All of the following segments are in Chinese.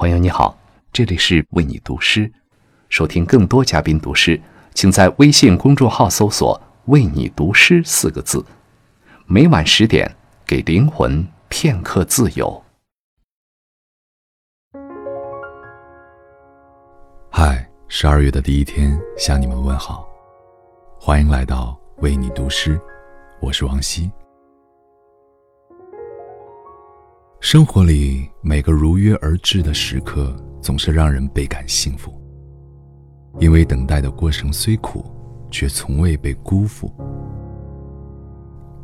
朋友你好，这里是为你读诗。收听更多嘉宾读诗，请在微信公众号搜索“为你读诗”四个字。每晚十点，给灵魂片刻自由。嗨，十二月的第一天，向你们问好，欢迎来到为你读诗，我是王希。生活里每个如约而至的时刻，总是让人倍感幸福。因为等待的过程虽苦，却从未被辜负。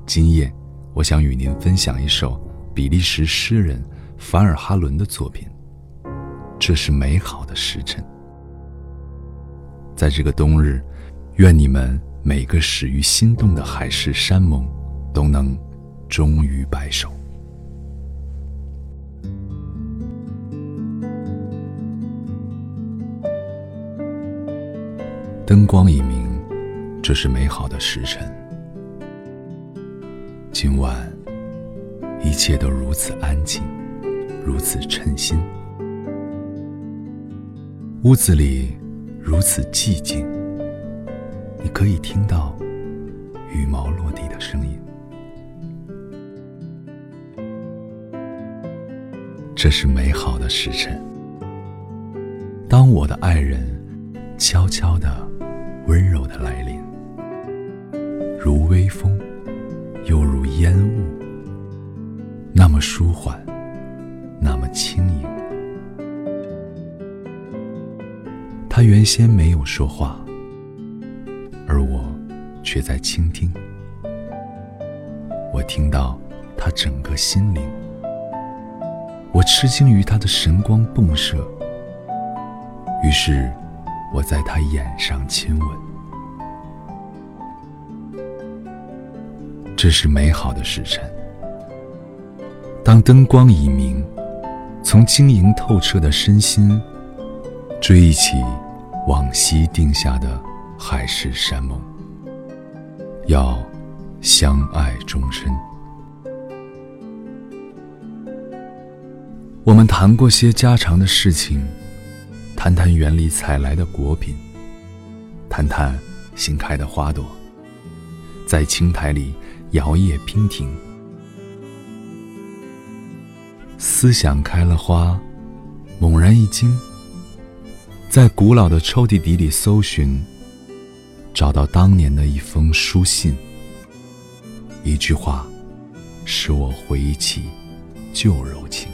今夜，我想与您分享一首比利时诗人凡尔哈伦的作品。这是美好的时辰。在这个冬日，愿你们每个始于心动的海誓山盟，都能终于白首。灯光已明，这是美好的时辰。今晚，一切都如此安静，如此称心。屋子里如此寂静，你可以听到羽毛落地的声音。这是美好的时辰。当我的爱人悄悄的。温柔的来临，如微风，又如烟雾，那么舒缓，那么轻盈。他原先没有说话，而我却在倾听。我听到他整个心灵，我吃惊于他的神光迸射，于是。我在他眼上亲吻，这是美好的时辰。当灯光已明，从晶莹透彻的身心，追忆起往昔定下的海誓山盟，要相爱终身。我们谈过些家常的事情。谈谈园里采来的果品，谈谈新开的花朵，在青苔里摇曳娉婷。思想开了花，猛然一惊，在古老的抽屉底里搜寻，找到当年的一封书信。一句话，使我回忆起旧柔情。